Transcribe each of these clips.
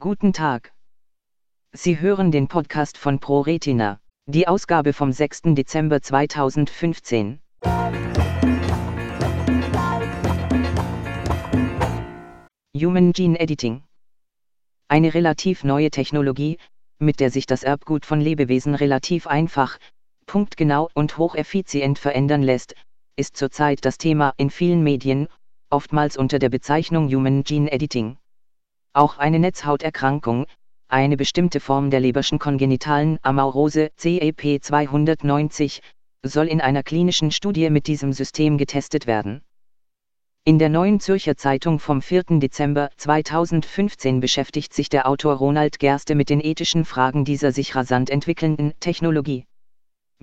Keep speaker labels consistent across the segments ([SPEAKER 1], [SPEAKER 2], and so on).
[SPEAKER 1] Guten Tag. Sie hören den Podcast von ProRetina, die Ausgabe vom 6. Dezember 2015. Human Gene Editing. Eine relativ neue Technologie, mit der sich das Erbgut von Lebewesen relativ einfach, punktgenau und hocheffizient verändern lässt, ist zurzeit das Thema in vielen Medien, oftmals unter der Bezeichnung Human Gene Editing. Auch eine Netzhauterkrankung, eine bestimmte Form der Leberschen kongenitalen Amaurose CEP 290, soll in einer klinischen Studie mit diesem System getestet werden. In der Neuen Zürcher Zeitung vom 4. Dezember 2015 beschäftigt sich der Autor Ronald Gerste mit den ethischen Fragen dieser sich rasant entwickelnden Technologie.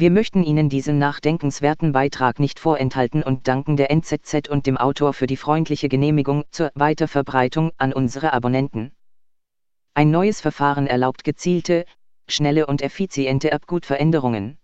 [SPEAKER 1] Wir möchten Ihnen diesen nachdenkenswerten Beitrag nicht vorenthalten und danken der NZZ und dem Autor für die freundliche Genehmigung zur Weiterverbreitung an unsere Abonnenten. Ein neues Verfahren erlaubt gezielte, schnelle und effiziente Erbgutveränderungen.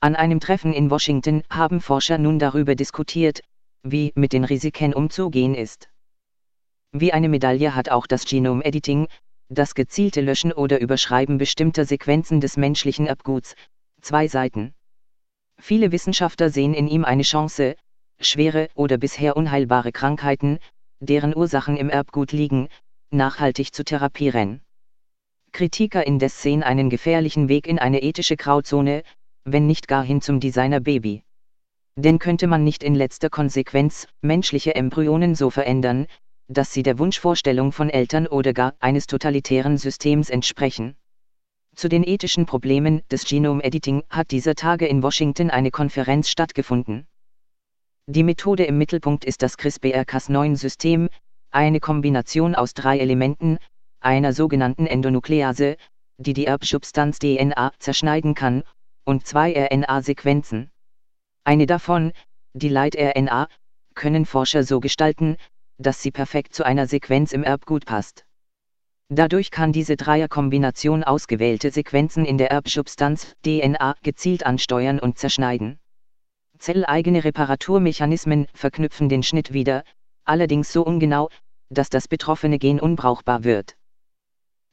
[SPEAKER 1] An einem Treffen in Washington haben Forscher nun darüber diskutiert, wie mit den Risiken umzugehen ist. Wie eine Medaille hat auch das Genom-Editing, das gezielte Löschen oder Überschreiben bestimmter Sequenzen des menschlichen Erbguts, zwei Seiten. Viele Wissenschaftler sehen in ihm eine Chance, schwere oder bisher unheilbare Krankheiten, deren Ursachen im Erbgut liegen, nachhaltig zu therapieren. Kritiker indes sehen einen gefährlichen Weg in eine ethische Grauzone, wenn nicht gar hin zum Designer-Baby. Denn könnte man nicht in letzter Konsequenz menschliche Embryonen so verändern, dass sie der Wunschvorstellung von Eltern oder gar eines totalitären Systems entsprechen? Zu den ethischen Problemen des Genome-Editing hat dieser Tage in Washington eine Konferenz stattgefunden. Die Methode im Mittelpunkt ist das CRISPR-Cas9-System, eine Kombination aus drei Elementen, einer sogenannten Endonuklease, die die Erbsubstanz DNA zerschneiden kann, und zwei RNA-Sequenzen. Eine davon, die Leit-RNA, können Forscher so gestalten, dass sie perfekt zu einer Sequenz im Erbgut passt. Dadurch kann diese Dreierkombination ausgewählte Sequenzen in der Erbsubstanz DNA gezielt ansteuern und zerschneiden. Zelleigene Reparaturmechanismen verknüpfen den Schnitt wieder, allerdings so ungenau, dass das betroffene Gen unbrauchbar wird.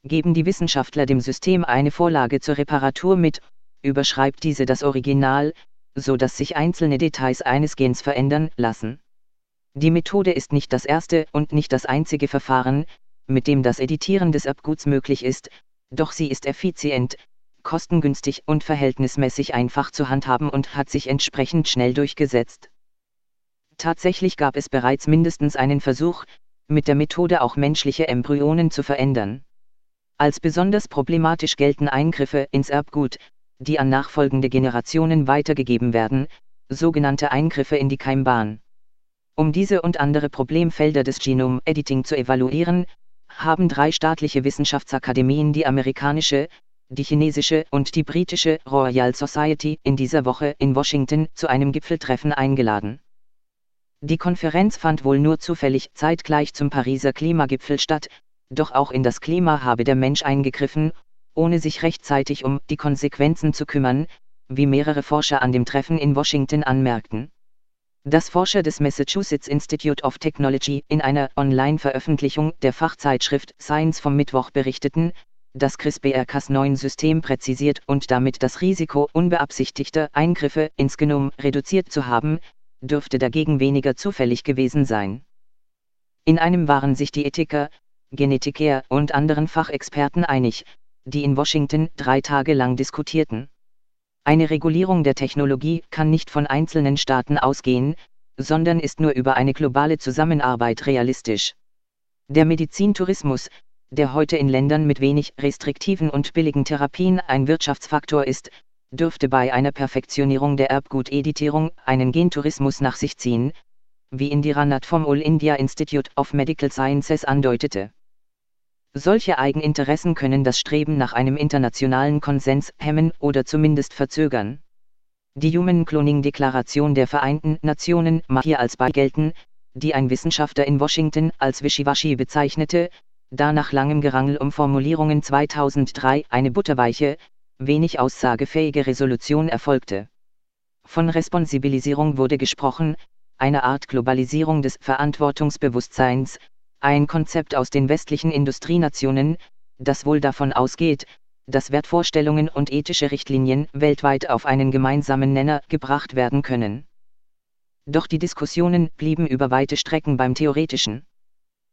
[SPEAKER 1] Geben die Wissenschaftler dem System eine Vorlage zur Reparatur mit, überschreibt diese das Original, so dass sich einzelne Details eines Gens verändern lassen. Die Methode ist nicht das erste und nicht das einzige Verfahren, mit dem das Editieren des Erbguts möglich ist, doch sie ist effizient, kostengünstig und verhältnismäßig einfach zu handhaben und hat sich entsprechend schnell durchgesetzt. Tatsächlich gab es bereits mindestens einen Versuch, mit der Methode auch menschliche Embryonen zu verändern. Als besonders problematisch gelten Eingriffe ins Erbgut, die an nachfolgende Generationen weitergegeben werden, sogenannte Eingriffe in die Keimbahn. Um diese und andere Problemfelder des Genom-Editing zu evaluieren, haben drei staatliche Wissenschaftsakademien die amerikanische, die chinesische und die britische Royal Society in dieser Woche in Washington zu einem Gipfeltreffen eingeladen. Die Konferenz fand wohl nur zufällig zeitgleich zum Pariser Klimagipfel statt, doch auch in das Klima habe der Mensch eingegriffen, ohne sich rechtzeitig um die Konsequenzen zu kümmern, wie mehrere Forscher an dem Treffen in Washington anmerkten dass Forscher des Massachusetts Institute of Technology in einer Online-Veröffentlichung der Fachzeitschrift Science vom Mittwoch berichteten, das CRISPR-Cas9-System präzisiert und damit das Risiko unbeabsichtigter Eingriffe ins Genom reduziert zu haben, dürfte dagegen weniger zufällig gewesen sein. In einem waren sich die Ethiker, Genetiker und anderen Fachexperten einig, die in Washington drei Tage lang diskutierten. Eine Regulierung der Technologie kann nicht von einzelnen Staaten ausgehen, sondern ist nur über eine globale Zusammenarbeit realistisch. Der Medizintourismus, der heute in Ländern mit wenig restriktiven und billigen Therapien ein Wirtschaftsfaktor ist, dürfte bei einer Perfektionierung der Erbguteditierung einen Gentourismus nach sich ziehen, wie Indira Nath vom All India Institute of Medical Sciences andeutete. Solche Eigeninteressen können das Streben nach einem internationalen Konsens hemmen oder zumindest verzögern. Die Human Cloning Deklaration der Vereinten Nationen mag hier als beigelten, die ein Wissenschaftler in Washington als Wischiwaschi bezeichnete, da nach langem Gerangel um Formulierungen 2003 eine butterweiche, wenig aussagefähige Resolution erfolgte. Von Responsibilisierung wurde gesprochen, eine Art Globalisierung des Verantwortungsbewusstseins, ein Konzept aus den westlichen Industrienationen, das wohl davon ausgeht, dass Wertvorstellungen und ethische Richtlinien weltweit auf einen gemeinsamen Nenner gebracht werden können. Doch die Diskussionen blieben über weite Strecken beim Theoretischen.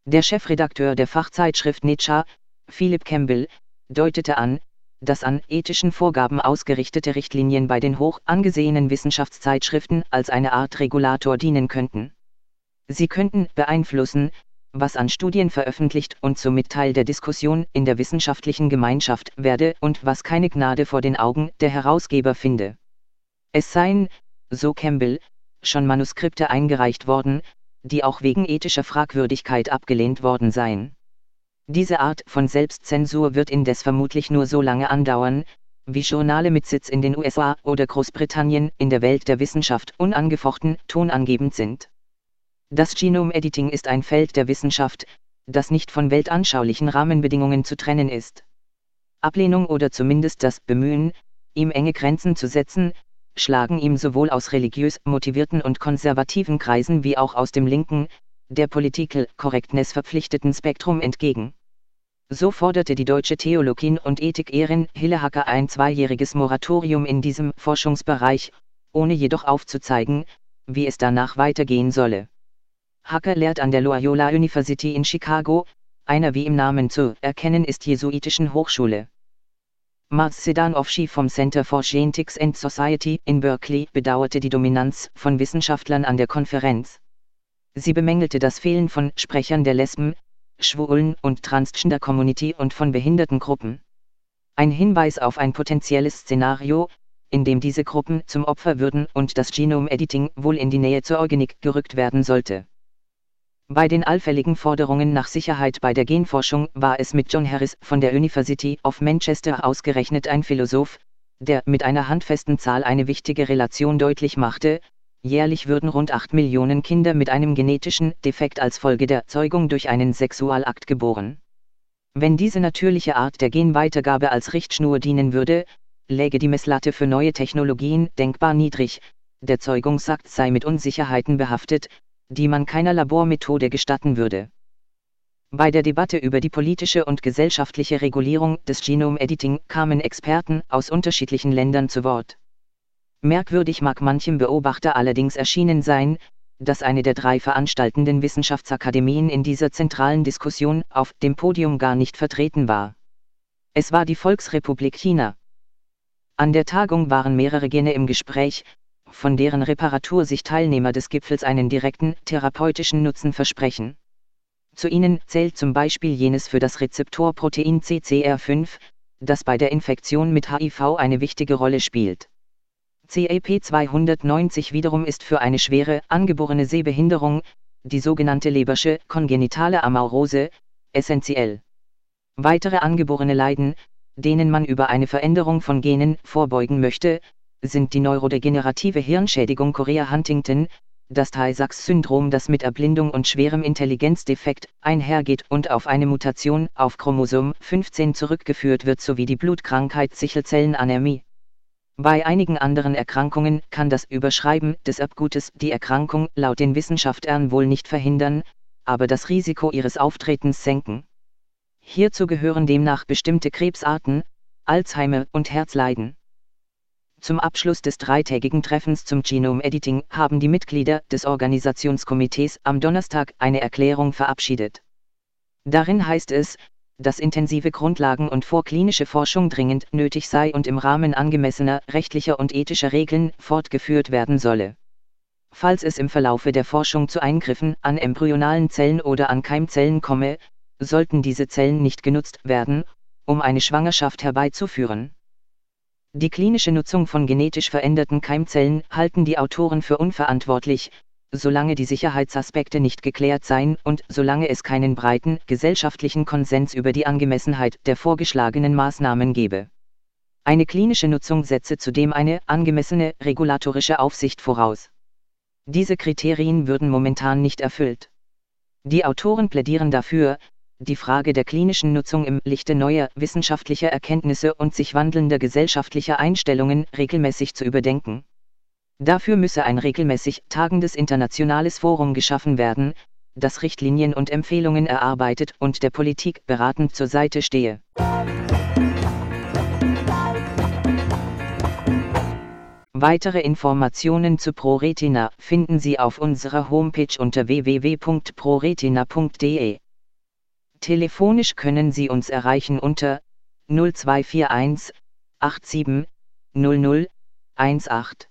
[SPEAKER 1] Der Chefredakteur der Fachzeitschrift Nature, Philip Campbell, deutete an, dass an ethischen Vorgaben ausgerichtete Richtlinien bei den hoch angesehenen Wissenschaftszeitschriften als eine Art Regulator dienen könnten. Sie könnten beeinflussen, was an Studien veröffentlicht und somit Teil der Diskussion in der wissenschaftlichen Gemeinschaft werde und was keine Gnade vor den Augen der Herausgeber finde. Es seien, so Campbell, schon Manuskripte eingereicht worden, die auch wegen ethischer Fragwürdigkeit abgelehnt worden seien. Diese Art von Selbstzensur wird indes vermutlich nur so lange andauern, wie Journale mit Sitz in den USA oder Großbritannien in der Welt der Wissenschaft unangefochten tonangebend sind. Das Genom-Editing ist ein Feld der Wissenschaft, das nicht von weltanschaulichen Rahmenbedingungen zu trennen ist. Ablehnung oder zumindest das Bemühen, ihm enge Grenzen zu setzen, schlagen ihm sowohl aus religiös motivierten und konservativen Kreisen wie auch aus dem linken, der Political Correctness verpflichteten Spektrum entgegen. So forderte die deutsche Theologin und Ethikerin Hille Hacker ein zweijähriges Moratorium in diesem Forschungsbereich, ohne jedoch aufzuzeigen, wie es danach weitergehen solle. Hacker lehrt an der Loyola University in Chicago, einer wie im Namen zu erkennen ist jesuitischen Hochschule. Marz Sedanowski vom Center for Genetics and Society in Berkeley bedauerte die Dominanz von Wissenschaftlern an der Konferenz. Sie bemängelte das Fehlen von Sprechern der Lesben, Schwulen und Transgender Community und von Behindertengruppen. Ein Hinweis auf ein potenzielles Szenario, in dem diese Gruppen zum Opfer würden und das Genome-Editing wohl in die Nähe zur Eugenik gerückt werden sollte. Bei den allfälligen Forderungen nach Sicherheit bei der Genforschung war es mit John Harris von der University of Manchester ausgerechnet ein Philosoph, der mit einer handfesten Zahl eine wichtige Relation deutlich machte, jährlich würden rund 8 Millionen Kinder mit einem genetischen Defekt als Folge der Zeugung durch einen Sexualakt geboren. Wenn diese natürliche Art der Genweitergabe als Richtschnur dienen würde, läge die Messlatte für neue Technologien denkbar niedrig, der Zeugungsakt sei mit Unsicherheiten behaftet, die man keiner Labormethode gestatten würde. Bei der Debatte über die politische und gesellschaftliche Regulierung des Genome-Editing kamen Experten aus unterschiedlichen Ländern zu Wort. Merkwürdig mag manchem Beobachter allerdings erschienen sein, dass eine der drei veranstaltenden Wissenschaftsakademien in dieser zentralen Diskussion auf dem Podium gar nicht vertreten war. Es war die Volksrepublik China. An der Tagung waren mehrere Gene im Gespräch, von deren Reparatur sich Teilnehmer des Gipfels einen direkten therapeutischen Nutzen versprechen. Zu ihnen zählt zum Beispiel jenes für das Rezeptorprotein CCR5, das bei der Infektion mit HIV eine wichtige Rolle spielt. CAP290 wiederum ist für eine schwere, angeborene Sehbehinderung, die sogenannte Lebersche kongenitale Amaurose, essentiell. Weitere angeborene Leiden, denen man über eine Veränderung von Genen vorbeugen möchte, sind die neurodegenerative Hirnschädigung Korea-Huntington, das Tay-Sachs-Syndrom, das mit Erblindung und schwerem Intelligenzdefekt einhergeht und auf eine Mutation auf Chromosom 15 zurückgeführt wird sowie die Blutkrankheit Sichelzellenanämie. Bei einigen anderen Erkrankungen kann das Überschreiben des Erbgutes die Erkrankung laut den Wissenschaftlern wohl nicht verhindern, aber das Risiko ihres Auftretens senken. Hierzu gehören demnach bestimmte Krebsarten, Alzheimer und Herzleiden. Zum Abschluss des dreitägigen Treffens zum Genome Editing haben die Mitglieder des Organisationskomitees am Donnerstag eine Erklärung verabschiedet. Darin heißt es, dass intensive Grundlagen- und vorklinische Forschung dringend nötig sei und im Rahmen angemessener rechtlicher und ethischer Regeln fortgeführt werden solle. Falls es im Verlaufe der Forschung zu Eingriffen an embryonalen Zellen oder an Keimzellen komme, sollten diese Zellen nicht genutzt werden, um eine Schwangerschaft herbeizuführen. Die klinische Nutzung von genetisch veränderten Keimzellen halten die Autoren für unverantwortlich, solange die Sicherheitsaspekte nicht geklärt seien und solange es keinen breiten gesellschaftlichen Konsens über die Angemessenheit der vorgeschlagenen Maßnahmen gebe. Eine klinische Nutzung setze zudem eine angemessene regulatorische Aufsicht voraus. Diese Kriterien würden momentan nicht erfüllt. Die Autoren plädieren dafür, die Frage der klinischen Nutzung im Lichte neuer wissenschaftlicher Erkenntnisse und sich wandelnder gesellschaftlicher Einstellungen regelmäßig zu überdenken. Dafür müsse ein regelmäßig tagendes internationales Forum geschaffen werden, das Richtlinien und Empfehlungen erarbeitet und der Politik beratend zur Seite stehe. Weitere Informationen zu ProRetina finden Sie auf unserer Homepage unter www.proretina.de. Telefonisch können Sie uns erreichen unter 0241 87 00 18.